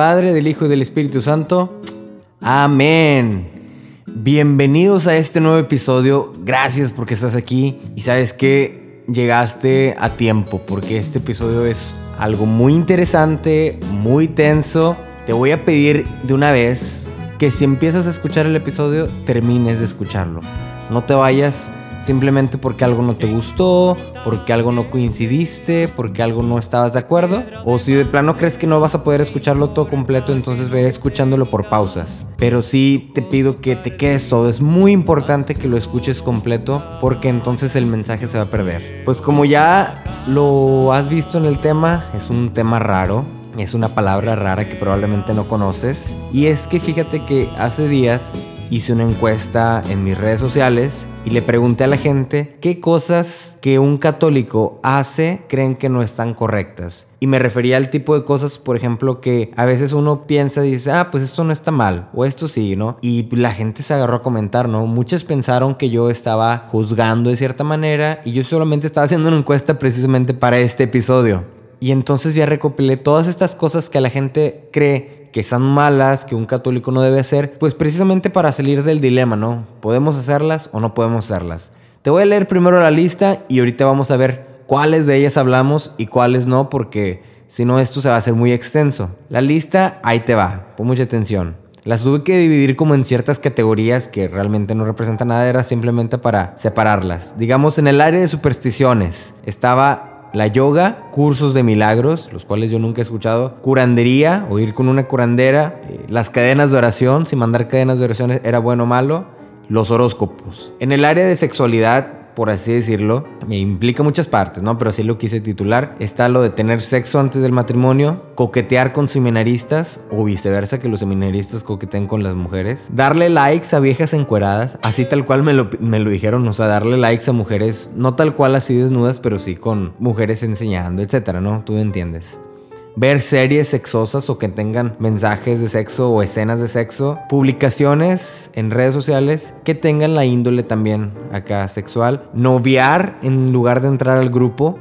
Padre, del Hijo y del Espíritu Santo. Amén. Bienvenidos a este nuevo episodio. Gracias porque estás aquí y sabes que llegaste a tiempo porque este episodio es algo muy interesante, muy tenso. Te voy a pedir de una vez que si empiezas a escuchar el episodio, termines de escucharlo. No te vayas simplemente porque algo no te gustó, porque algo no coincidiste, porque algo no estabas de acuerdo, o si de plano crees que no vas a poder escucharlo todo completo, entonces ve escuchándolo por pausas. Pero sí te pido que te quedes todo, es muy importante que lo escuches completo porque entonces el mensaje se va a perder. Pues como ya lo has visto en el tema, es un tema raro, es una palabra rara que probablemente no conoces. Y es que fíjate que hace días hice una encuesta en mis redes sociales y le pregunté a la gente qué cosas que un católico hace creen que no están correctas. Y me refería al tipo de cosas, por ejemplo, que a veces uno piensa y dice, ah, pues esto no está mal, o esto sí, ¿no? Y la gente se agarró a comentar, ¿no? Muchos pensaron que yo estaba juzgando de cierta manera y yo solamente estaba haciendo una encuesta precisamente para este episodio. Y entonces ya recopilé todas estas cosas que la gente cree que son malas, que un católico no debe hacer, pues precisamente para salir del dilema, ¿no? ¿Podemos hacerlas o no podemos hacerlas? Te voy a leer primero la lista y ahorita vamos a ver cuáles de ellas hablamos y cuáles no, porque si no esto se va a hacer muy extenso. La lista, ahí te va, pon mucha atención. Las tuve que dividir como en ciertas categorías que realmente no representan nada, era simplemente para separarlas. Digamos, en el área de supersticiones estaba la yoga, cursos de milagros, los cuales yo nunca he escuchado, curandería o ir con una curandera, eh, las cadenas de oración, si mandar cadenas de oración era bueno o malo, los horóscopos. En el área de sexualidad, por así decirlo, implica muchas partes, ¿no? Pero así lo quise titular. Está lo de tener sexo antes del matrimonio, coquetear con seminaristas o viceversa, que los seminaristas coqueteen con las mujeres, darle likes a viejas encueradas, así tal cual me lo, me lo dijeron, o sea, darle likes a mujeres, no tal cual así desnudas, pero sí con mujeres enseñando, etcétera, ¿no? Tú entiendes ver series sexosas o que tengan mensajes de sexo o escenas de sexo, publicaciones en redes sociales que tengan la índole también acá sexual, noviar en lugar de entrar al grupo,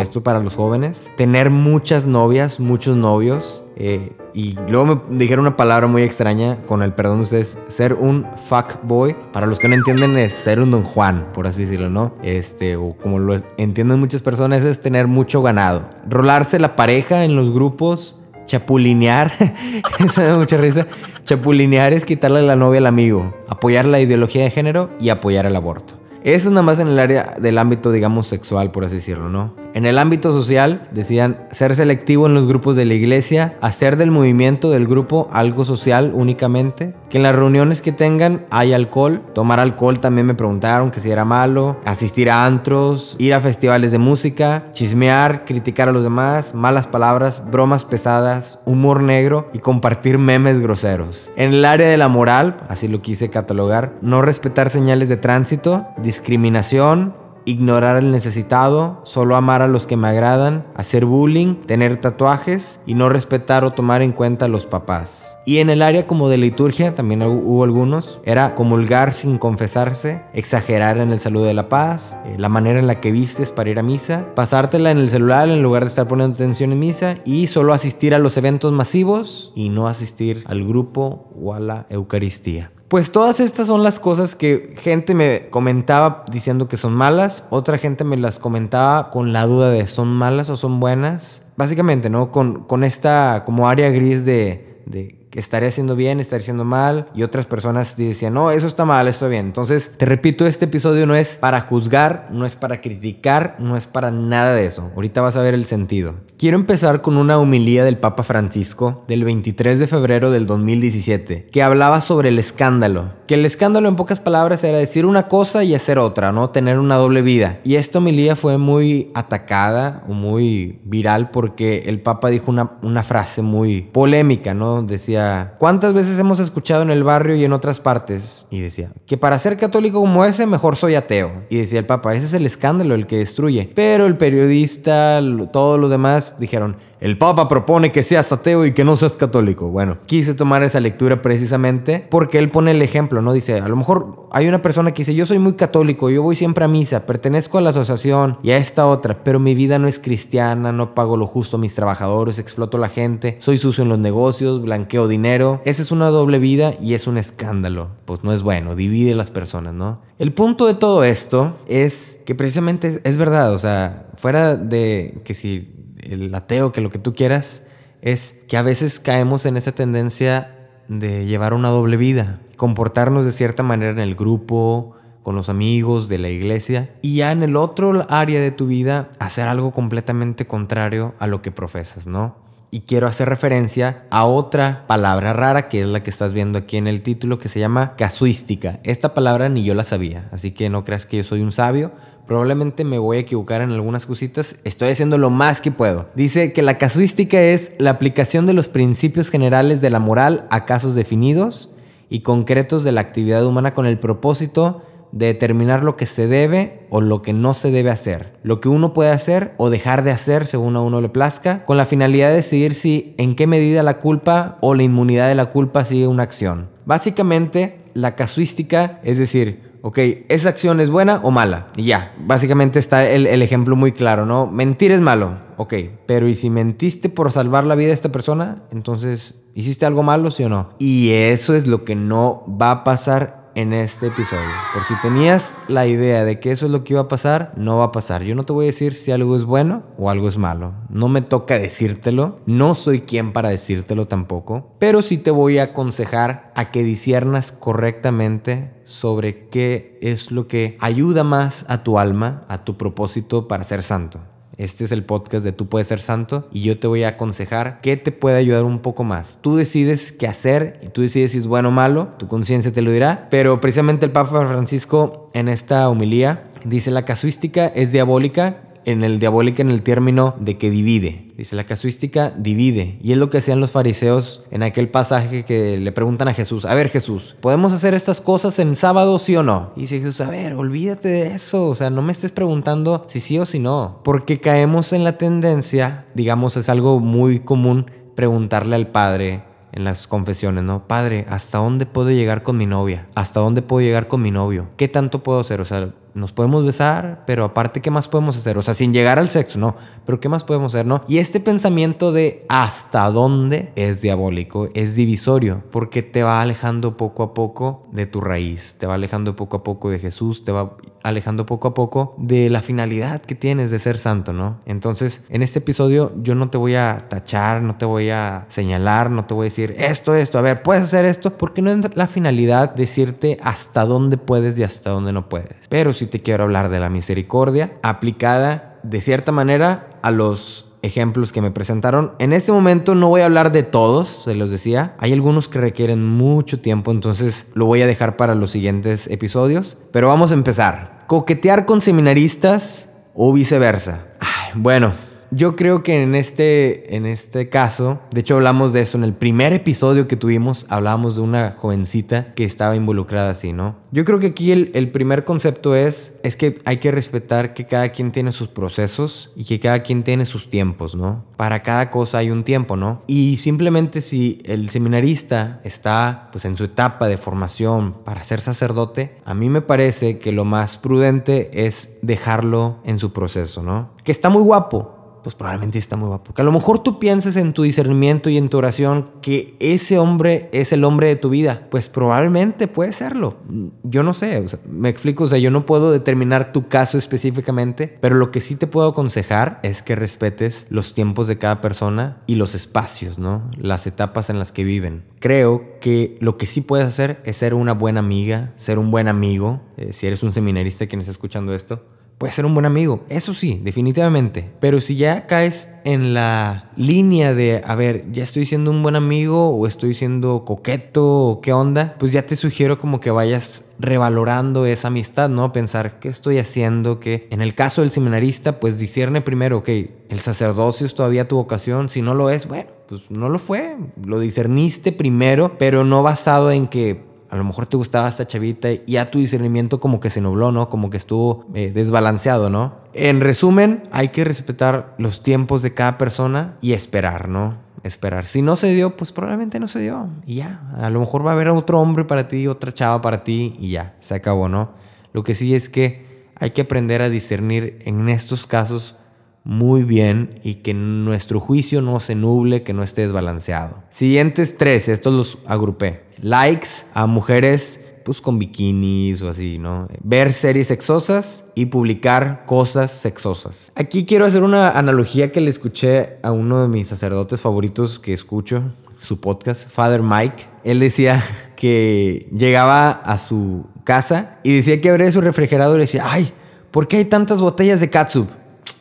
esto para los jóvenes, tener muchas novias, muchos novios, eh, y luego me dijeron una palabra muy extraña, con el perdón de ustedes, ser un fuckboy. Para los que no entienden es ser un don Juan, por así decirlo, ¿no? Este, o como lo entienden muchas personas, es tener mucho ganado. Rolarse la pareja en los grupos, chapulinear, eso da mucha risa. Chapulinear es quitarle la novia al amigo, apoyar la ideología de género y apoyar el aborto. Eso es nada más en el área del ámbito, digamos, sexual, por así decirlo, ¿no? En el ámbito social, decían ser selectivo en los grupos de la iglesia, hacer del movimiento del grupo algo social únicamente, que en las reuniones que tengan hay alcohol, tomar alcohol también me preguntaron que si era malo, asistir a antros, ir a festivales de música, chismear, criticar a los demás, malas palabras, bromas pesadas, humor negro y compartir memes groseros. En el área de la moral, así lo quise catalogar, no respetar señales de tránsito, discriminación, ignorar al necesitado, solo amar a los que me agradan, hacer bullying, tener tatuajes y no respetar o tomar en cuenta a los papás. Y en el área como de liturgia, también hubo algunos, era comulgar sin confesarse, exagerar en el saludo de la paz, eh, la manera en la que vistes para ir a misa, pasártela en el celular en lugar de estar poniendo atención en misa y solo asistir a los eventos masivos y no asistir al grupo o a la Eucaristía. Pues todas estas son las cosas que gente me comentaba diciendo que son malas, otra gente me las comentaba con la duda de son malas o son buenas. Básicamente, ¿no? Con, con esta como área gris de, de que estaría haciendo bien, estaría haciendo mal, y otras personas decían, no, eso está mal, eso está bien. Entonces, te repito, este episodio no es para juzgar, no es para criticar, no es para nada de eso. Ahorita vas a ver el sentido. Quiero empezar con una humilía del Papa Francisco del 23 de febrero del 2017, que hablaba sobre el escándalo. Que el escándalo en pocas palabras era decir una cosa y hacer otra, ¿no? Tener una doble vida. Y esta humilía fue muy atacada o muy viral porque el Papa dijo una, una frase muy polémica, ¿no? Decía, ¿cuántas veces hemos escuchado en el barrio y en otras partes? Y decía, que para ser católico como ese, mejor soy ateo. Y decía el Papa, ese es el escándalo el que destruye. Pero el periodista, todos los demás dijeron, el Papa propone que seas ateo y que no seas católico. Bueno, quise tomar esa lectura precisamente porque él pone el ejemplo, ¿no? Dice, a lo mejor hay una persona que dice, yo soy muy católico, yo voy siempre a misa, pertenezco a la asociación y a esta otra, pero mi vida no es cristiana, no pago lo justo a mis trabajadores, exploto la gente, soy sucio en los negocios, blanqueo dinero. Esa es una doble vida y es un escándalo. Pues no es bueno, divide las personas, ¿no? El punto de todo esto es que precisamente es verdad, o sea, fuera de que si el ateo, que lo que tú quieras, es que a veces caemos en esa tendencia de llevar una doble vida, comportarnos de cierta manera en el grupo, con los amigos de la iglesia, y ya en el otro área de tu vida hacer algo completamente contrario a lo que profesas, ¿no? Y quiero hacer referencia a otra palabra rara que es la que estás viendo aquí en el título que se llama casuística. Esta palabra ni yo la sabía, así que no creas que yo soy un sabio, Probablemente me voy a equivocar en algunas cositas. Estoy haciendo lo más que puedo. Dice que la casuística es la aplicación de los principios generales de la moral a casos definidos y concretos de la actividad humana con el propósito de determinar lo que se debe o lo que no se debe hacer, lo que uno puede hacer o dejar de hacer según a uno le plazca, con la finalidad de decidir si en qué medida la culpa o la inmunidad de la culpa sigue una acción. Básicamente, la casuística es decir, ok, ¿esa acción es buena o mala? Y ya, básicamente está el, ejemplo muy claro, ¿no? Mentir es malo, ok, pero ¿y si mentiste por salvar la vida de esta persona? Entonces, ¿hiciste algo malo, sí o no? Y eso es lo que no va a pasar en este episodio. Por si tenías la idea de que eso es lo que iba a pasar, no va a pasar. Yo no te voy a decir si algo es bueno o algo es malo. No me toca decírtelo. No soy quien para decírtelo tampoco. Pero sí te voy a aconsejar a que disiernas correctamente sobre qué es lo que ayuda más a tu alma, a tu propósito para ser santo. Este es el podcast de Tú puedes ser santo y yo te voy a aconsejar qué te puede ayudar un poco más. Tú decides qué hacer y tú decides si es bueno o malo, tu conciencia te lo dirá, pero precisamente el Papa Francisco en esta homilía dice la casuística es diabólica en el diabólica en el término de que divide. Dice, la casuística divide. Y es lo que hacían los fariseos en aquel pasaje que le preguntan a Jesús, a ver Jesús, ¿podemos hacer estas cosas en sábado sí o no? Y dice Jesús, a ver, olvídate de eso. O sea, no me estés preguntando si sí o si no. Porque caemos en la tendencia, digamos, es algo muy común preguntarle al Padre, en las confesiones, ¿no? Padre, ¿hasta dónde puedo llegar con mi novia? ¿Hasta dónde puedo llegar con mi novio? ¿Qué tanto puedo hacer? O sea, nos podemos besar, pero aparte, ¿qué más podemos hacer? O sea, sin llegar al sexo, no, pero ¿qué más podemos hacer, no? Y este pensamiento de hasta dónde es diabólico, es divisorio, porque te va alejando poco a poco de tu raíz, te va alejando poco a poco de Jesús, te va alejando poco a poco de la finalidad que tienes de ser santo, ¿no? Entonces, en este episodio yo no te voy a tachar, no te voy a señalar, no te voy a decir esto, esto, a ver, puedes hacer esto, porque no es la finalidad decirte hasta dónde puedes y hasta dónde no puedes. Pero si te quiero hablar de la misericordia aplicada de cierta manera a los ejemplos que me presentaron. En este momento no voy a hablar de todos, se los decía. Hay algunos que requieren mucho tiempo, entonces lo voy a dejar para los siguientes episodios. Pero vamos a empezar. Coquetear con seminaristas o viceversa. bueno, yo creo que en este, en este caso, de hecho hablamos de eso en el primer episodio que tuvimos, hablábamos de una jovencita que estaba involucrada así, ¿no? Yo creo que aquí el, el primer concepto es, es que hay que respetar que cada quien tiene sus procesos y que cada quien tiene sus tiempos, ¿no? Para cada cosa hay un tiempo, ¿no? Y simplemente si el seminarista está pues en su etapa de formación para ser sacerdote, a mí me parece que lo más prudente es dejarlo en su proceso, ¿no? Que está muy guapo, pues probablemente está muy guapo. Que a lo mejor tú pienses en tu discernimiento y en tu oración que ese hombre es el hombre de tu vida. Pues probablemente puede serlo. Yo no sé, me explico, o sea, yo no puedo determinar tu caso específicamente, pero lo que sí te puedo aconsejar es que respetes los tiempos de cada persona y los espacios, ¿no? Las etapas en las que viven. Creo que lo que sí puedes hacer es ser una buena amiga, ser un buen amigo, eh, si eres un seminarista quien está escuchando esto Puede ser un buen amigo, eso sí, definitivamente. Pero si ya caes en la línea de, a ver, ya estoy siendo un buen amigo o estoy siendo coqueto o qué onda, pues ya te sugiero como que vayas revalorando esa amistad, ¿no? Pensar qué estoy haciendo, que en el caso del seminarista, pues discierne primero, ok, el sacerdocio es todavía tu vocación, si no lo es, bueno, pues no lo fue, lo discerniste primero, pero no basado en que a lo mejor te gustaba esta chavita y ya tu discernimiento como que se nubló, ¿no? Como que estuvo eh, desbalanceado, ¿no? En resumen, hay que respetar los tiempos de cada persona y esperar, ¿no? Esperar. Si no se dio, pues probablemente no se dio. Y ya. A lo mejor va a haber otro hombre para ti, otra chava para ti y ya. Se acabó, ¿no? Lo que sí es que hay que aprender a discernir en estos casos muy bien y que nuestro juicio no se nuble, que no esté desbalanceado. Siguientes tres, estos los agrupé. Likes a mujeres pues con bikinis o así, ¿no? Ver series sexosas y publicar cosas sexosas. Aquí quiero hacer una analogía que le escuché a uno de mis sacerdotes favoritos que escucho, su podcast, Father Mike. Él decía que llegaba a su casa y decía que abría su refrigerador y decía, ay, ¿por qué hay tantas botellas de catsup?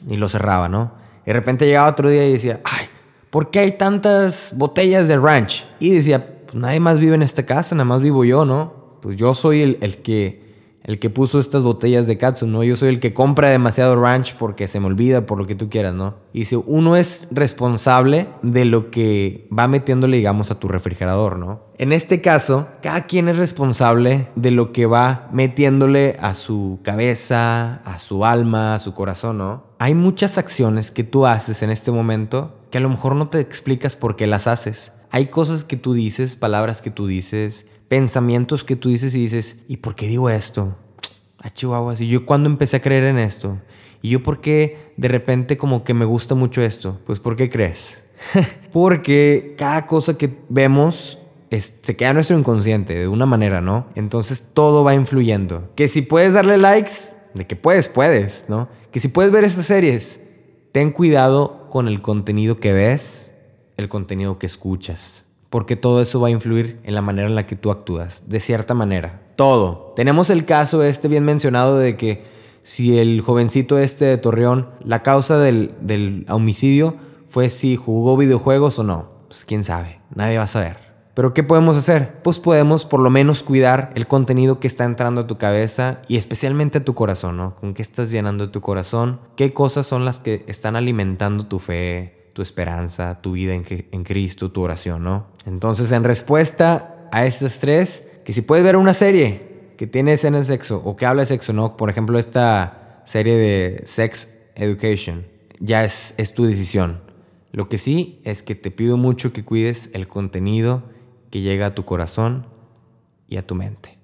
y lo cerraba, ¿no? Y de repente llegaba otro día y decía, ay, ¿por qué hay tantas botellas de ranch? Y decía, nadie más vive en esta casa, nada más vivo yo, ¿no? Pues yo soy el, el que el que puso estas botellas de katsu, ¿no? Yo soy el que compra demasiado ranch porque se me olvida, por lo que tú quieras, ¿no? Y si uno es responsable de lo que va metiéndole, digamos, a tu refrigerador, ¿no? En este caso, cada quien es responsable de lo que va metiéndole a su cabeza, a su alma, a su corazón, ¿no? Hay muchas acciones que tú haces en este momento que a lo mejor no te explicas por qué las haces. Hay cosas que tú dices, palabras que tú dices, pensamientos que tú dices y dices, ¿y por qué digo esto? A ah, Chihuahua, ¿y yo cuando empecé a creer en esto? ¿Y yo por qué de repente como que me gusta mucho esto? Pues ¿por qué crees? Porque cada cosa que vemos se queda en nuestro inconsciente de una manera, ¿no? Entonces todo va influyendo. Que si puedes darle likes, de que puedes, puedes, ¿no? Que si puedes ver estas series, ten cuidado con el contenido que ves, el contenido que escuchas porque todo eso va a influir en la manera en la que tú actúas, de cierta manera. Todo. Tenemos el caso este bien mencionado de que si el jovencito este de Torreón, la causa del, homicidio fue si jugó videojuegos o no. Pues quién sabe, nadie va a saber. Pero ¿qué podemos hacer? Pues podemos por lo menos cuidar el contenido que está entrando a tu cabeza y especialmente a tu corazón, ¿no? ¿Con qué estás llenando tu corazón? ¿Qué cosas son las que están alimentando tu fe, tu esperanza, tu vida en, Cristo, tu oración, ¿no? Entonces, en respuesta a estos tres, que si puedes ver una serie que tiene escenas de sexo o que habla de sexo, ¿no? Por ejemplo, esta serie de Sex Education, ya es, es tu decisión. Lo que sí es que te pido mucho que cuides el contenido que llega a tu corazón y a tu mente.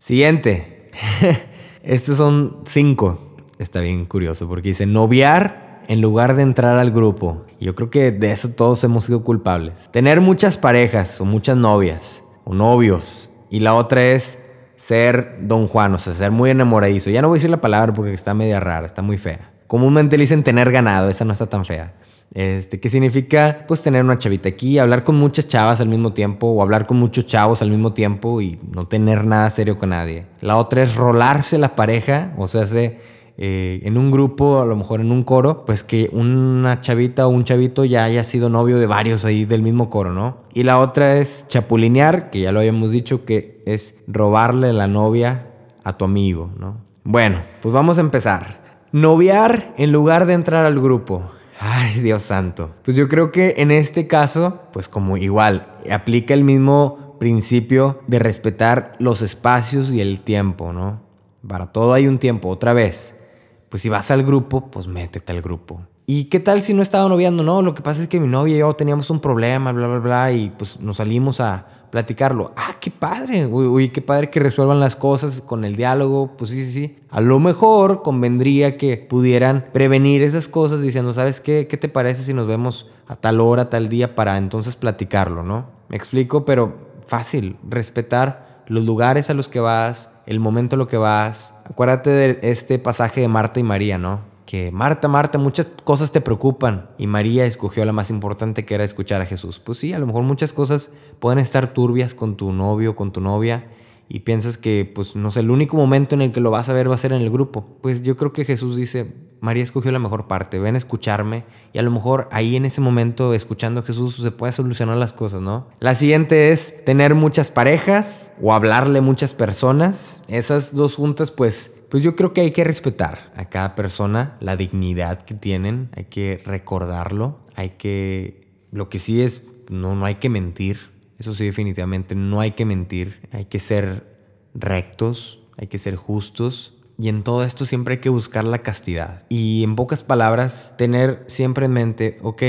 Siguiente. Estos son cinco. Está bien curioso porque dice noviar en lugar de entrar al grupo. Yo creo que de eso todos hemos sido culpables. Tener muchas parejas o muchas novias o novios. Y la otra es ser don Juan, o sea, ser muy enamoradizo. Ya no voy a decir la palabra porque está media rara, está muy fea. Comúnmente le dicen tener ganado, esa no está tan fea. Este, ¿Qué significa? Pues tener una chavita aquí, hablar con muchas chavas al mismo tiempo o hablar con muchos chavos al mismo tiempo y no tener nada serio con nadie. La otra es rolarse la pareja, o sea, se eh, en un grupo, a lo mejor en un coro, pues que una chavita o un chavito ya haya sido novio de varios ahí del mismo coro, ¿no? Y la otra es chapulinear, que ya lo habíamos dicho, que es robarle la novia a tu amigo, ¿no? Bueno, pues vamos a empezar. Noviar en lugar de entrar al grupo. Ay, Dios santo. Pues yo creo que en este caso, pues como igual, aplica el mismo principio de respetar los espacios y el tiempo, ¿no? Para todo hay un tiempo, otra vez pues si vas al grupo, pues métete al grupo. ¿Y qué tal si no estaba noviando? No, lo que pasa es que mi novia y yo teníamos un problema, bla, bla, bla, y pues nos salimos a platicarlo. Ah, qué padre, uy, qué padre que resuelvan las cosas con el diálogo. Pues sí, sí, sí. A lo mejor convendría que pudieran prevenir esas cosas diciendo, ¿sabes qué? ¿Qué te parece si nos vemos a tal hora, tal día para entonces platicarlo, no? Me explico, pero fácil, respetar los lugares a los que vas, el momento a lo que vas. Acuérdate de este pasaje de Marta y María, ¿no? Que Marta, Marta, muchas cosas te preocupan y María escogió la más importante que era escuchar a Jesús. Pues sí, a lo mejor muchas cosas pueden estar turbias con tu novio, con tu novia y piensas que, pues, no sé, el único momento en el que lo vas a ver va a ser en el grupo. Pues yo creo que Jesús dice, María escogió la mejor parte, ven a escucharme y a lo mejor ahí en ese momento, escuchando a Jesús, se puede solucionar las cosas, ¿no? La siguiente es tener muchas parejas o hablarle muchas personas. Esas dos juntas, pues, pues yo creo que hay que respetar a cada persona, la dignidad que tienen, hay que recordarlo, hay que, lo que sí es, no, no hay que mentir, Eso sí, definitivamente no hay que mentir, hay que ser rectos, hay que ser justos. Y en todo esto siempre hay que buscar la castidad. Y en pocas palabras, tener siempre en mente, ok,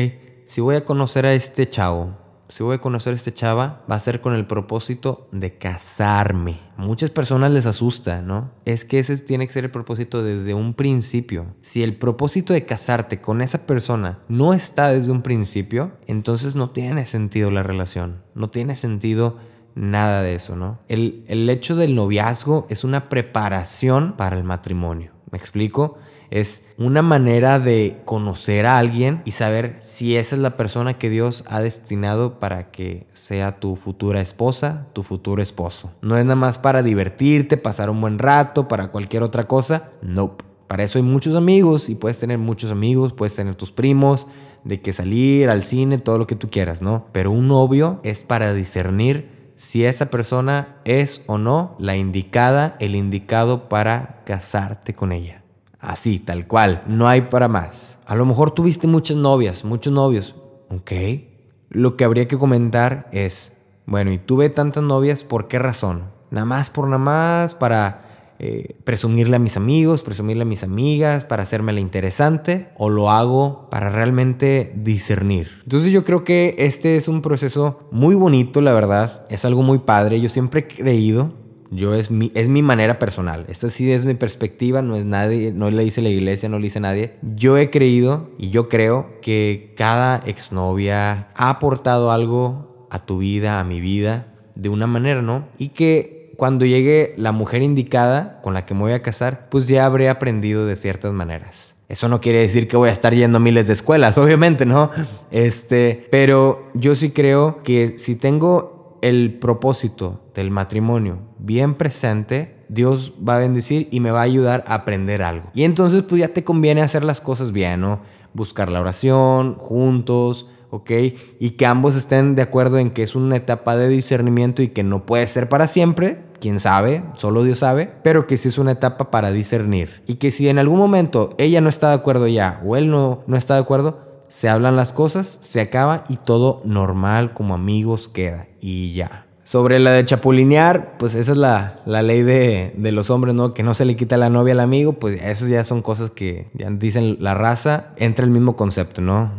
si voy a conocer a este chavo, si voy a conocer a este chava, va a ser con el propósito de casarme. Muchas personas les asusta, ¿no? Es que ese tiene que ser el propósito desde un principio. Si el propósito de casarte con esa persona no está desde un principio, entonces no tiene sentido la relación. No tiene sentido nada de eso, ¿no? El, el hecho del noviazgo es una preparación para el matrimonio. ¿Me explico? Es una manera de conocer a alguien y saber si esa es la persona que Dios ha destinado para que sea tu futura esposa, tu futuro esposo. No es nada más para divertirte, pasar un buen rato, para cualquier otra cosa. No. Para eso hay muchos amigos y puedes tener muchos amigos, puedes tener tus primos, de que salir al cine, todo lo que tú quieras, ¿no? Pero un novio es para discernir si esa persona es o no la indicada, el indicado para casarte con ella. Así, tal cual. No hay para más. A lo mejor tuviste muchas novias, muchos novios. Ok. Lo que habría que comentar es, bueno, y tuve tantas novias, ¿por qué razón? Nada más por nada más, para eh, presumirle a mis amigos, presumirle a mis amigas, para hacerme la interesante, o lo hago para realmente discernir. Entonces yo creo que este es un proceso muy bonito, la verdad. Es algo muy padre. Yo siempre he creído yo es mi, es mi manera personal. Esta sí es mi perspectiva, no es nadie, no le dice la iglesia, no le dice nadie. Yo he creído y yo creo que cada exnovia ha aportado algo a tu vida, a mi vida, de una manera, ¿no? Y que cuando llegue la mujer indicada con la que me voy a casar, pues ya habré aprendido de ciertas maneras. Eso no quiere decir que voy a estar yendo a miles de escuelas, obviamente, ¿no? Este, pero yo sí creo que si tengo el propósito del matrimonio bien presente, Dios va a bendecir y me va a ayudar a aprender algo. Y entonces pues ya te conviene hacer las cosas bien, ¿no? Buscar la oración juntos, ¿ok? Y que ambos estén de acuerdo en que es una etapa de discernimiento y que no puede ser para siempre, quién sabe, solo Dios sabe, pero que sí es una etapa para discernir. Y que si en algún momento ella no está de acuerdo ya o él no, no está de acuerdo, se hablan las cosas, se acaba y todo normal como amigos queda y ya. Sobre la de chapulinear, pues esa es la, ley de, los hombres, ¿no? Que no se le quita la novia al amigo, pues eso ya son cosas que ya dicen la raza. Entra el mismo concepto, ¿no?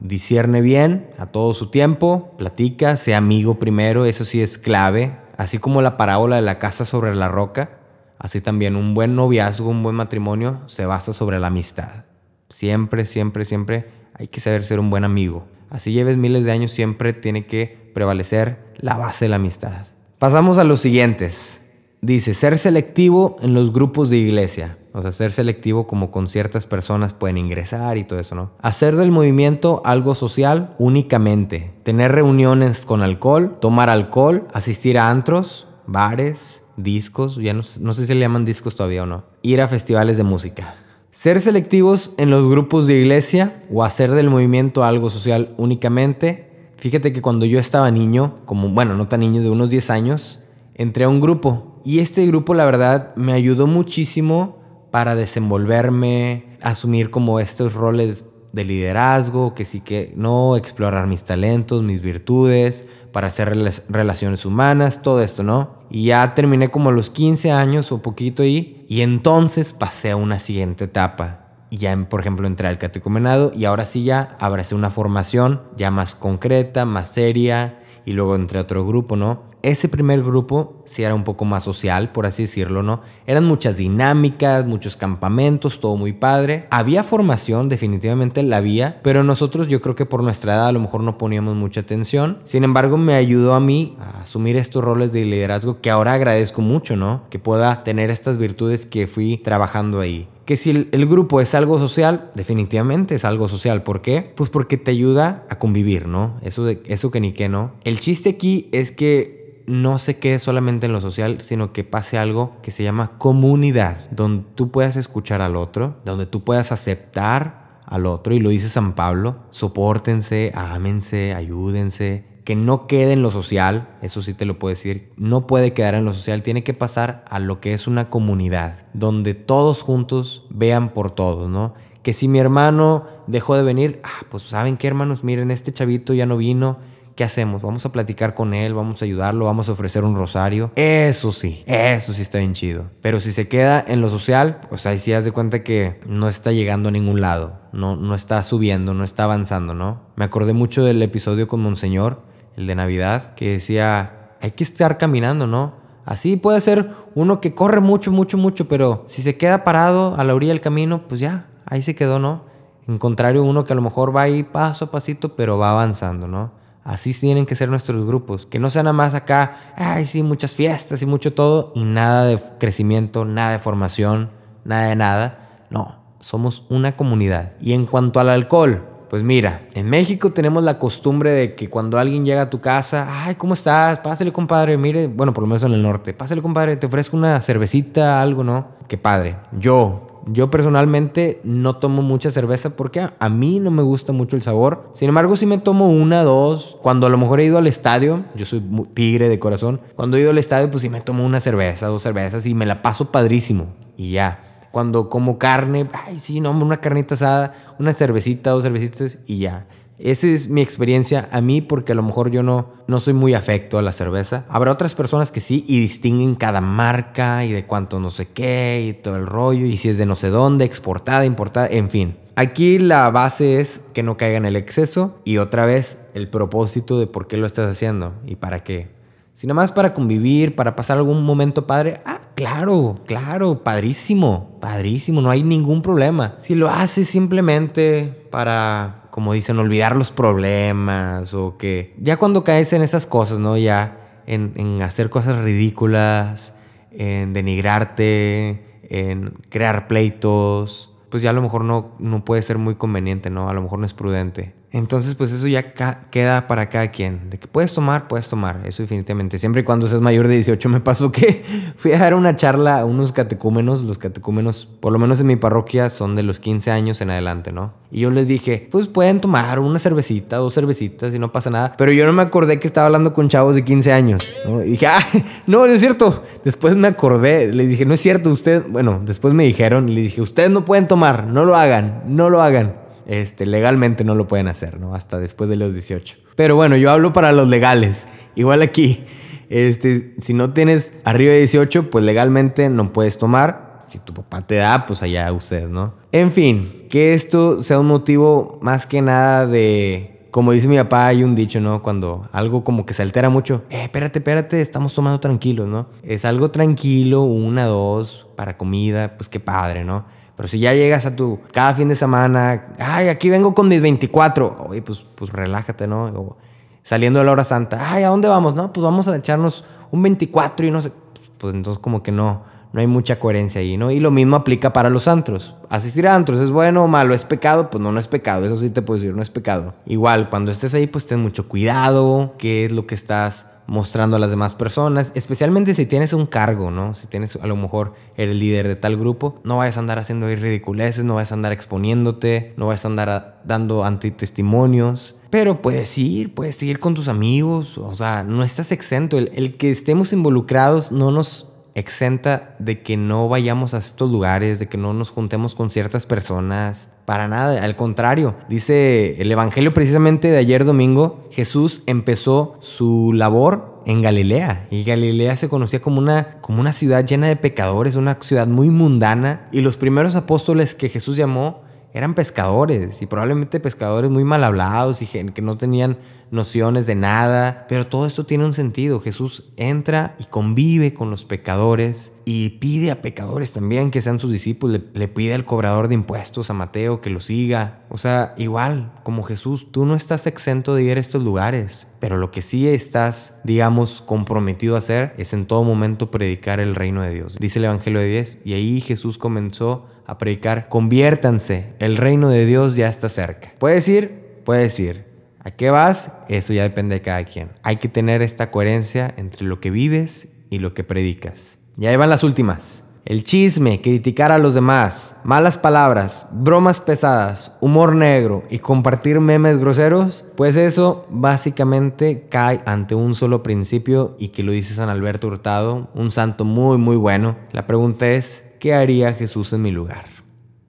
Discierne bien a todo su tiempo, platica, sea amigo primero, eso sí es clave. Así como la parábola de la casa sobre la roca, así también un buen noviazgo, un buen matrimonio se basa sobre la amistad. Siempre, siempre, siempre hay que saber ser un buen amigo. Así lleves miles de años, siempre tiene que prevalecer la base de la amistad. Pasamos a los siguientes. Dice, ser selectivo en los grupos de iglesia. O sea, ser selectivo como con ciertas personas pueden ingresar y todo eso, ¿no? Hacer del movimiento algo social únicamente. Tener reuniones con alcohol, tomar alcohol, asistir a antros, bares, discos, ya no, no sé si le llaman discos todavía o no. Ir a festivales de música. Ser selectivos en los grupos de iglesia o hacer del movimiento algo social únicamente. Fíjate que cuando yo estaba niño, como bueno, no tan niño, de unos 10 años, entré a un grupo y este grupo la verdad me ayudó muchísimo para desenvolverme, asumir como estos roles de liderazgo, que sí que no, explorar mis talentos, mis virtudes, para hacer relaciones humanas, todo esto, ¿no? Y ya terminé como a los 15 años o poquito ahí, y entonces pasé a una siguiente etapa. Y ya, por ejemplo, entré al catecumenado y ahora sí ya abracé una formación ya más concreta, más seria, y luego entré a otro grupo, ¿no? ese primer grupo sí era un poco más social, por así decirlo, ¿no? Eran muchas dinámicas, muchos campamentos, todo muy padre. Había formación, definitivamente la había, pero nosotros yo creo que por nuestra edad a lo mejor no poníamos mucha atención. Sin embargo, me ayudó a mí a asumir estos roles de liderazgo que ahora agradezco mucho, ¿no? Que pueda tener estas virtudes que fui trabajando ahí que si el, grupo es algo social, definitivamente es algo social. ¿Por qué? Pues porque te ayuda a convivir, ¿no? Eso, de, eso que ni que no. El chiste aquí es que no se quede solamente en lo social, sino que pase algo que se llama comunidad, donde tú puedas escuchar al otro, donde tú puedas aceptar al otro, y lo dice San Pablo, soportense, ámense, ayúdense, que no quede en lo social, eso sí te lo puedo decir, no puede quedar en lo social, tiene que pasar a lo que es una comunidad, donde todos juntos vean por todos, ¿no? Que si mi hermano dejó de venir, ah, pues saben qué hermanos, miren, este chavito ya no vino, ¿qué hacemos? Vamos a platicar con él, vamos a ayudarlo, vamos a ofrecer un rosario. Eso sí, eso sí está bien chido. Pero si se queda en lo social, pues ahí sí haz de cuenta que no está llegando a ningún lado, no, no está subiendo, no está avanzando, ¿no? Me acordé mucho del episodio con Monseñor, el de Navidad, que decía, hay que estar caminando, ¿no? Así puede ser uno que corre mucho, mucho, mucho, pero si se queda parado a la orilla del camino, pues ya, ahí se quedó, ¿no? En contrario, uno que a lo mejor va ahí paso a pasito, pero va avanzando, ¿no? Así tienen que ser nuestros grupos. Que no sean nada más acá, ay, sí, muchas fiestas y mucho todo, y nada de crecimiento, nada de formación, nada de nada. No, somos una comunidad. Y en cuanto al alcohol, pues mira, en México tenemos la costumbre de que cuando alguien llega a tu casa, ay, ¿cómo estás? Pásale, compadre. Mire, bueno, por lo menos en el norte, pásale, compadre, te ofrezco una cervecita, algo, ¿no? Qué padre. Yo, yo personalmente no tomo mucha cerveza porque a, mí no me gusta mucho el sabor. Sin embargo, si me tomo una, dos. Cuando a lo mejor he ido al estadio, yo soy tigre de corazón. Cuando he ido al estadio, pues sí me tomo una cerveza, dos cervezas y me la paso padrísimo. Y ya. Cuando como carne, ay, sí, no, una carnita asada, una cervecita, dos cervecitas y ya. Esa es mi experiencia a mí porque a lo mejor yo no, no soy muy afecto a la cerveza. Habrá otras personas que sí y distinguen cada marca y de cuánto no sé qué y todo el rollo y si es de no sé dónde, exportada, importada, en fin. Aquí la base es que no caiga en el exceso y otra vez el propósito de por qué lo estás haciendo y para qué. Si nada más para convivir, para pasar algún momento padre, ah, claro, claro, padrísimo, padrísimo, no hay ningún problema. Si lo haces simplemente para como dicen, olvidar los problemas o que ya cuando caes en esas cosas, ¿no? Ya en, hacer cosas ridículas, en denigrarte, en crear pleitos, pues ya a lo mejor no, no puede ser muy conveniente, ¿no? A lo mejor no es prudente. Entonces, pues eso ya queda para cada quien. De que puedes tomar, puedes tomar. Eso definitivamente. Siempre y cuando seas mayor de 18 me pasó que fui a dar una charla a unos catecúmenos. Los catecúmenos, por lo menos en mi parroquia, son de los 15 años en adelante, ¿no? Y yo les dije, pues pueden tomar una cervecita, dos cervecitas y no pasa nada. Pero yo no me acordé que estaba hablando con chavos de 15 años. Y dije, ah, no, no es cierto. Después me acordé. Les dije, no es cierto, usted... Bueno, después me dijeron y le dije, ustedes no pueden tomar, no lo hagan, no lo hagan este, legalmente no lo pueden hacer, ¿no? Hasta después de los 18. Pero bueno, yo hablo para los legales. Igual aquí, este, si no tienes arriba de 18, pues legalmente no puedes tomar. Si tu papá te da, pues allá usted, ¿no? En fin, que esto sea un motivo más que nada de, como dice mi papá, hay un dicho, ¿no? Cuando algo como que se altera mucho, eh, espérate, espérate, estamos tomando tranquilos, ¿no? Es algo tranquilo, una, dos, para comida, pues qué padre, ¿no? Pero si ya llegas a tu cada fin de semana, ay, aquí vengo con mis 24, oye, pues, pues relájate, ¿no? O saliendo de la hora santa, ay, ¿a dónde vamos? No, pues vamos a echarnos un 24 y no sé. Pues entonces como que no, no hay mucha coherencia ahí, ¿no? Y lo mismo aplica para los antros. Asistir a antros es bueno o malo, es pecado, pues no, no es pecado, eso sí te puedo decir, no es pecado. Igual, cuando estés ahí, pues ten mucho cuidado, qué es lo que estás mostrando a las demás personas, especialmente si tienes un cargo, ¿no? Si tienes, a lo mejor eres líder de tal grupo, no vayas a andar haciendo ridiculeces, no vayas a andar exponiéndote, no vayas a andar dando antitestimonios. Pero puedes ir, puedes ir con tus amigos, o sea, no estás exento. El, el que estemos involucrados no nos exenta de que no vayamos a estos lugares, de que no nos juntemos con ciertas personas. Para nada, al contrario, dice el Evangelio precisamente de ayer domingo, Jesús empezó su labor en Galilea. Y Galilea se conocía como una, como una ciudad llena de pecadores, una ciudad muy mundana. Y los primeros apóstoles que Jesús llamó eran pescadores y probablemente pescadores muy mal hablados y que no tenían nociones de nada, pero todo esto tiene un sentido. Jesús entra y convive con los pecadores y pide a pecadores también que sean sus discípulos. Le, pide al cobrador de impuestos, a Mateo, que lo siga. O sea, igual, como Jesús, tú no estás exento de ir a estos lugares, pero lo que sí estás, digamos, comprometido a hacer es en todo momento predicar el reino de Dios. Dice el Evangelio de 10, y ahí Jesús comenzó a predicar, conviértanse, el reino de Dios ya está cerca. Puedes ir, puedes ir. ¿A qué vas? Eso ya depende de cada quien. Hay que tener esta coherencia entre lo que vives y lo que predicas. Y ahí van las últimas. El chisme, criticar a los demás, malas palabras, bromas pesadas, humor negro y compartir memes groseros, pues eso básicamente cae ante un solo principio y que lo dice San Alberto Hurtado, un santo muy muy bueno. La pregunta es, ¿qué haría Jesús en mi lugar?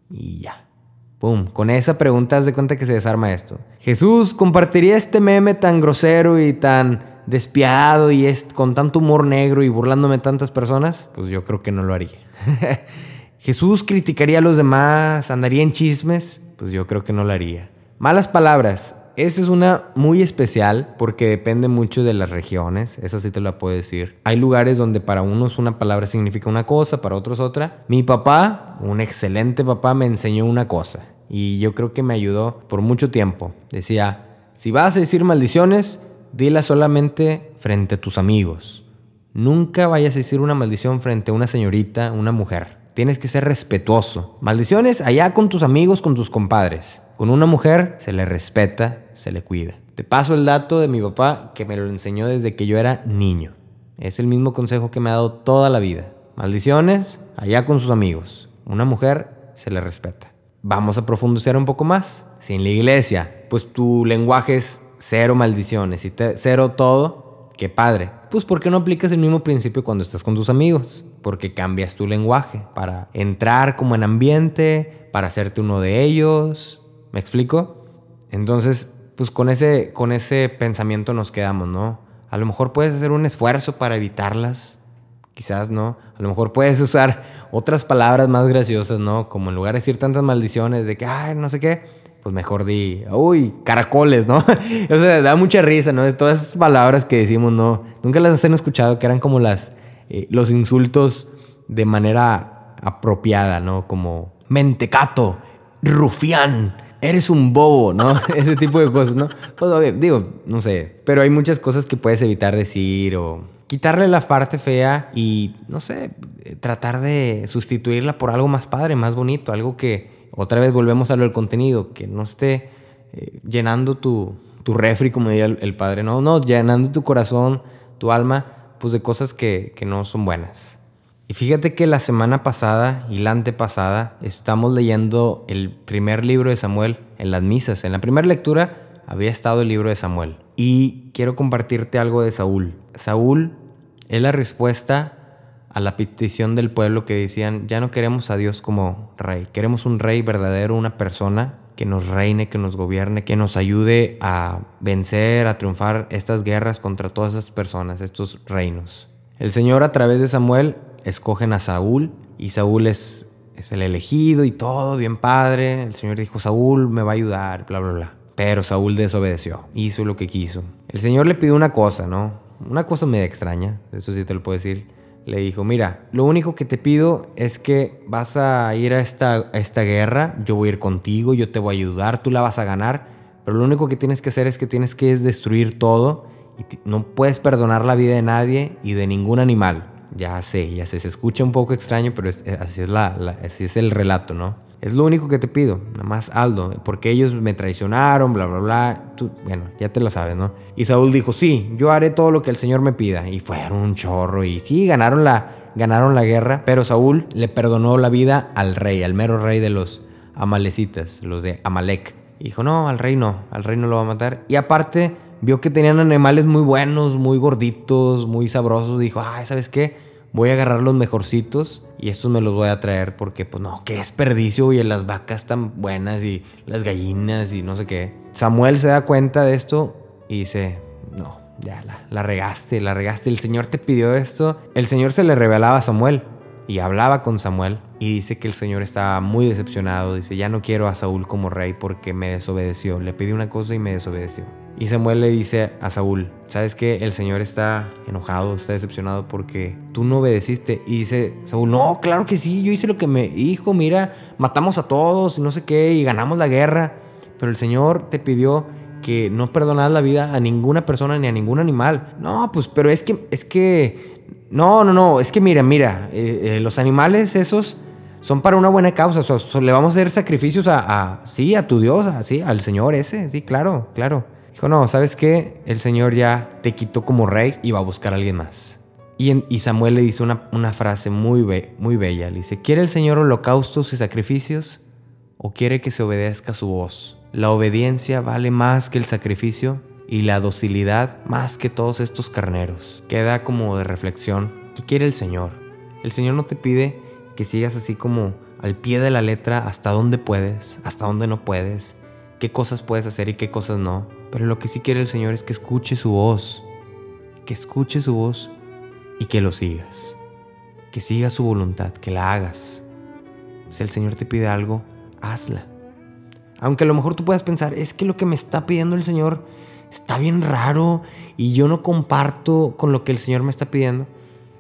Y ya. ¡Pum! Con esa pregunta haz de cuenta que se desarma esto. Jesús compartiría este meme tan grosero y tan despiadado y es, con tanto humor negro y burlándome tantas personas. Pues yo creo que no lo haría. Jesús criticaría a los demás, andaría en chismes. Pues yo creo que no lo haría. Malas palabras. Esa es una muy especial porque depende mucho de las regiones, esa sí te la puedo decir. Hay lugares donde para unos una palabra significa una cosa, para otros otra. Mi papá, un excelente papá, me enseñó una cosa y yo creo que me ayudó por mucho tiempo. Decía, si vas a decir maldiciones, dila solamente frente a tus amigos. Nunca vayas a decir una maldición frente a una señorita, una mujer. Tienes que ser respetuoso. Maldiciones allá con tus amigos, con tus compadres. Con una mujer se le respeta, se le cuida. Te paso el dato de mi papá que me lo enseñó desde que yo era niño. Es el mismo consejo que me ha dado toda la vida. Maldiciones, allá con sus amigos. Una mujer se le respeta. Vamos a profundizar un poco más. Si en la iglesia, pues tu lenguaje es cero maldiciones y cero todo, qué padre. Pues ¿por qué no aplicas el mismo principio cuando estás con tus amigos? Porque cambias tu lenguaje para entrar como en ambiente, para hacerte uno de ellos. ¿Me explico? Entonces, pues con ese, con ese pensamiento nos quedamos, ¿no? A lo mejor puedes hacer un esfuerzo para evitarlas, quizás no. A lo mejor puedes usar otras palabras más graciosas, ¿no? Como en lugar de decir tantas maldiciones de que, ay, no sé qué, pues mejor di, uy, caracoles, ¿no? o sea, da mucha risa, ¿no? Todas esas palabras que decimos, ¿no? Nunca las han escuchado, que eran como las, eh, los insultos de manera apropiada, ¿no? Como mentecato, rufián, eres un bobo, ¿no? Ese tipo de cosas, ¿no? Pues digo, no sé, pero hay muchas cosas que puedes evitar decir o quitarle la parte fea y, no sé, tratar de sustituirla por algo más padre, más bonito, algo que otra vez volvemos a lo del contenido, que no esté eh, llenando tu, tu refri, como diría el, padre, no, no, llenando tu corazón, tu alma, pues de cosas que, que no son buenas. Y fíjate que la semana pasada y la antepasada estamos leyendo el primer libro de Samuel en las misas. En la primera lectura había estado el libro de Samuel. Y quiero compartirte algo de Saúl. Saúl es la respuesta a la petición del pueblo que decían, ya no queremos a Dios como rey, queremos un rey verdadero, una persona que nos reine, que nos gobierne, que nos ayude a vencer, a triunfar estas guerras contra todas esas personas, estos reinos. El Señor a través de Samuel escogen a Saúl y Saúl es, es el elegido y todo, bien padre. El Señor dijo, Saúl me va a ayudar, bla, bla, bla. Pero Saúl desobedeció, hizo lo que quiso. El Señor le pidió una cosa, ¿no? Una cosa medio extraña, eso sí te lo puedo decir. Le dijo, mira, lo único que te pido es que vas a ir a esta, a esta guerra, yo voy a ir contigo, yo te voy a ayudar, tú la vas a ganar, pero lo único que tienes que hacer es que tienes que destruir todo y no puedes perdonar la vida de nadie y de ningún animal. Ya sé, ya sé, se escucha un poco extraño, pero eh, así, es la, así es el relato, ¿no? Es lo único que te pido, nada más Aldo, porque ellos me traicionaron, bla, bla, bla. Tú, bueno, ya te lo sabes, ¿no? Y Saúl dijo, sí, yo haré todo lo que el Señor me pida. Y fueron un chorro y sí, ganaron la, ganaron la guerra, pero Saúl le perdonó la vida al rey, al mero rey de los amalecitas, los de Amalek. Y dijo, no, al rey no, al rey no lo va a matar. Y aparte, vio que tenían animales muy buenos, muy gorditos, muy sabrosos. Dijo, ay, ¿sabes qué? Voy a agarrar los mejorcitos y estos me los voy a traer porque, pues no, qué desperdicio, y las vacas tan buenas y las gallinas y no sé qué. Samuel se da cuenta de esto y dice, no, ya la, la regaste, la regaste. El Señor te pidió esto. El Señor se le revelaba a Samuel y hablaba con Samuel y dice que el Señor estaba muy decepcionado. Dice, ya no quiero a Saúl como rey porque me desobedeció. Le pedí una cosa y me desobedeció. Y Samuel le dice a Saúl, ¿sabes qué? El Señor está enojado, está decepcionado porque tú no obedeciste. Y dice Saúl, no, claro que sí, yo hice lo que me dijo, mira, matamos a todos y no sé qué y ganamos la guerra. Pero el Señor te pidió que no perdonas la vida a ninguna persona ni a ningún animal. No, pues, pero es que, es que, no, no, no, es que mira, mira, eh, eh, los animales esos son para una buena causa. O sea, le vamos a hacer sacrificios a, sí, a tu Dios, sí, al Señor ese, sí, claro, claro. Dijo, no, ¿sabes qué? El Señor ya te quitó como rey y va a buscar a alguien más. Y, Samuel le dice una, una frase muy, muy bella. Dice, ¿quiere el Señor holocaustos y sacrificios o quiere que se obedezca su voz? La obediencia vale más que el sacrificio y la docilidad más que todos estos carneros. Queda como de reflexión. ¿Qué quiere el Señor? El Señor no te pide que sigas así como al pie de la letra hasta dónde puedes, hasta dónde no puedes, qué cosas puedes hacer y qué cosas no. Pero lo que sí quiere el Señor es que escuche su voz, que escuche su voz y que lo sigas, que sigas su voluntad, que la hagas. Si el Señor te pide algo, hazla. Aunque a lo mejor tú puedas pensar, es que lo que me está pidiendo el Señor está bien raro y yo no comparto con lo que el Señor me está pidiendo.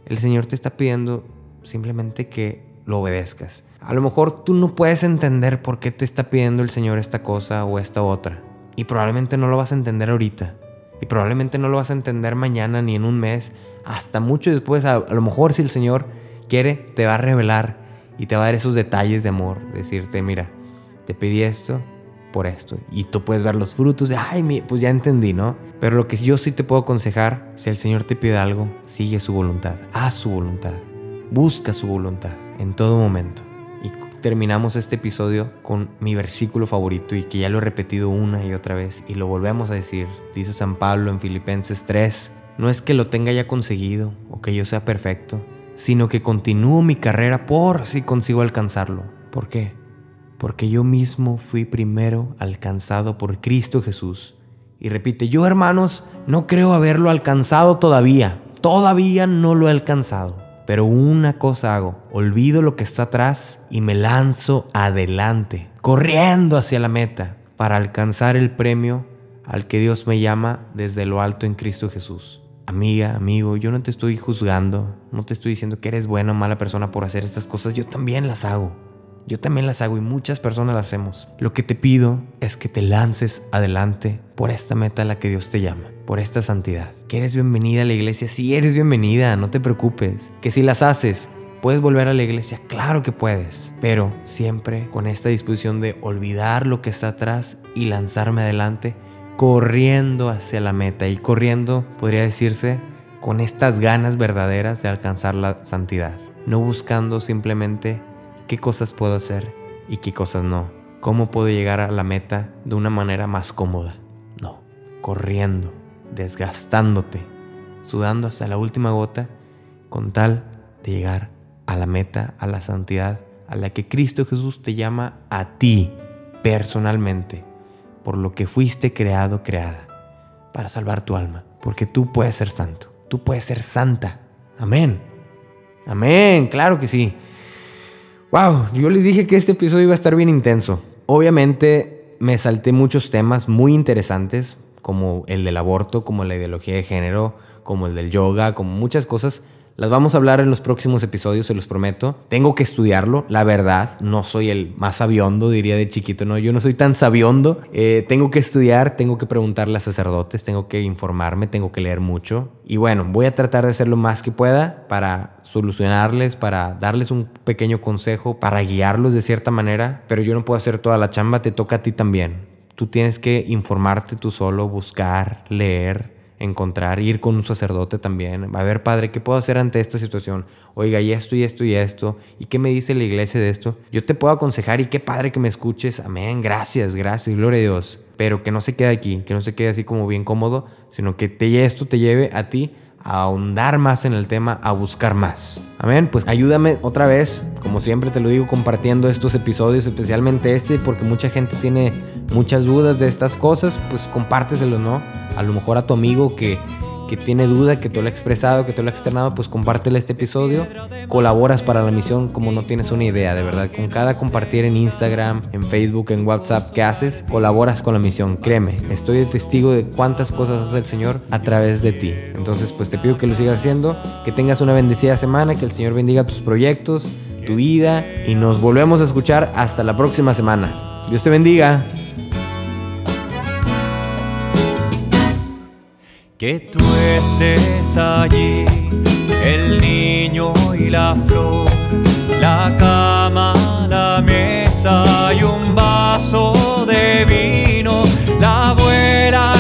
El Señor te está pidiendo simplemente que lo obedezcas. A lo mejor tú no puedes entender por qué te está pidiendo el Señor esta cosa o esta otra. Y probablemente no lo vas a entender ahorita. Y probablemente no lo vas a entender mañana ni en un mes. Hasta mucho después, a, lo mejor si el Señor quiere, te va a revelar y te va a dar esos detalles de amor. Decirte, mira, te pedí esto por esto. Y tú puedes ver los frutos de, ay, pues ya entendí, ¿no? Pero lo que yo sí te puedo aconsejar, si el Señor te pide algo, sigue su voluntad, haz su voluntad. Busca su voluntad en todo momento. Terminamos este episodio con mi versículo favorito y que ya lo he repetido una y otra vez y lo volvemos a decir. Dice San Pablo en Filipenses 3, no es que lo tenga ya conseguido o que yo sea perfecto, sino que continúo mi carrera por si consigo alcanzarlo. ¿Por qué? Porque yo mismo fui primero alcanzado por Cristo Jesús. Y repite, yo hermanos, no creo haberlo alcanzado todavía. Todavía no lo he alcanzado pero una cosa hago, olvido lo que está atrás y me lanzo adelante, corriendo hacia la meta para alcanzar el premio al que Dios me llama desde lo alto en Cristo Jesús. Amiga, amigo, yo no te estoy juzgando, no te estoy diciendo que eres buena o mala persona por hacer estas cosas, yo también las hago. Yo también las hago y muchas personas las hacemos. Lo que te pido es que te lances adelante por esta meta a la que Dios te llama, por esta santidad. Que eres bienvenida a la iglesia, sí eres bienvenida, no te preocupes. Que si las haces, ¿Puedes volver a la iglesia? Claro que puedes, pero siempre con esta disposición de olvidar lo que está atrás y lanzarme adelante, corriendo hacia la meta y corriendo, podría decirse, con estas ganas verdaderas de alcanzar la santidad, no buscando simplemente qué cosas puedo hacer y qué cosas no. Cómo puedo llegar a la meta de una manera más cómoda. No, corriendo, desgastándote, sudando hasta la última gota con tal de llegar a la meta, a la santidad, a la que Cristo Jesús te llama a ti personalmente, por lo que fuiste creado, creada, para salvar tu alma, porque tú puedes ser santo, tú puedes ser santa. Amén. Amén, claro que sí. Wow, yo les dije que este episodio iba a estar bien intenso. Obviamente me salté muchos temas muy interesantes, como el del aborto, como la ideología de género, como el del yoga, como muchas cosas las vamos a hablar en los próximos episodios, se los prometo. Tengo que estudiarlo, la verdad. No soy el más sabiondo, diría de chiquito, no. Yo no soy tan sabiondo. Eh, tengo que estudiar, tengo que preguntarle a sacerdotes, tengo que informarme, tengo que leer mucho. Y bueno, voy a tratar de hacer lo más que pueda para solucionarles, para darles un pequeño consejo, para guiarlos de cierta manera. Pero yo no puedo hacer toda la chamba, te toca a ti también. Tú tienes que informarte tú solo, buscar, leer, encontrar, ir con un sacerdote también. A ver, padre, ¿qué puedo hacer ante esta situación? Oiga, y esto, y esto, y esto. ¿Y qué me dice la iglesia de esto? Yo te puedo aconsejar y qué padre que me escuches. Amén, gracias, gracias, gloria a Dios. Pero que no se quede aquí, que no se quede así como bien cómodo, sino que te, esto te lleve a ti a ahondar más en el tema, a buscar más. Amén. Pues ayúdame otra vez, como siempre te lo digo, compartiendo estos episodios, especialmente este, porque mucha gente tiene muchas dudas de estas cosas, pues compárteselo, ¿no? A lo mejor a tu amigo que que tiene duda, que te lo ha expresado, que te lo ha externado, pues compártele este episodio. Colaboras para la misión como no tienes una idea, de verdad. Con cada compartir en Instagram, en Facebook, en WhatsApp que haces, colaboras con la misión. Créeme, estoy de testigo de cuántas cosas hace el Señor a través de ti. Entonces, pues te pido que lo sigas haciendo, que tengas una bendecida semana, que el Señor bendiga tus proyectos, tu vida y nos volvemos a escuchar hasta la próxima semana. Dios te bendiga. Que tú estés allí, el niño y la flor, la cama, la mesa y un vaso de vino, la abuela.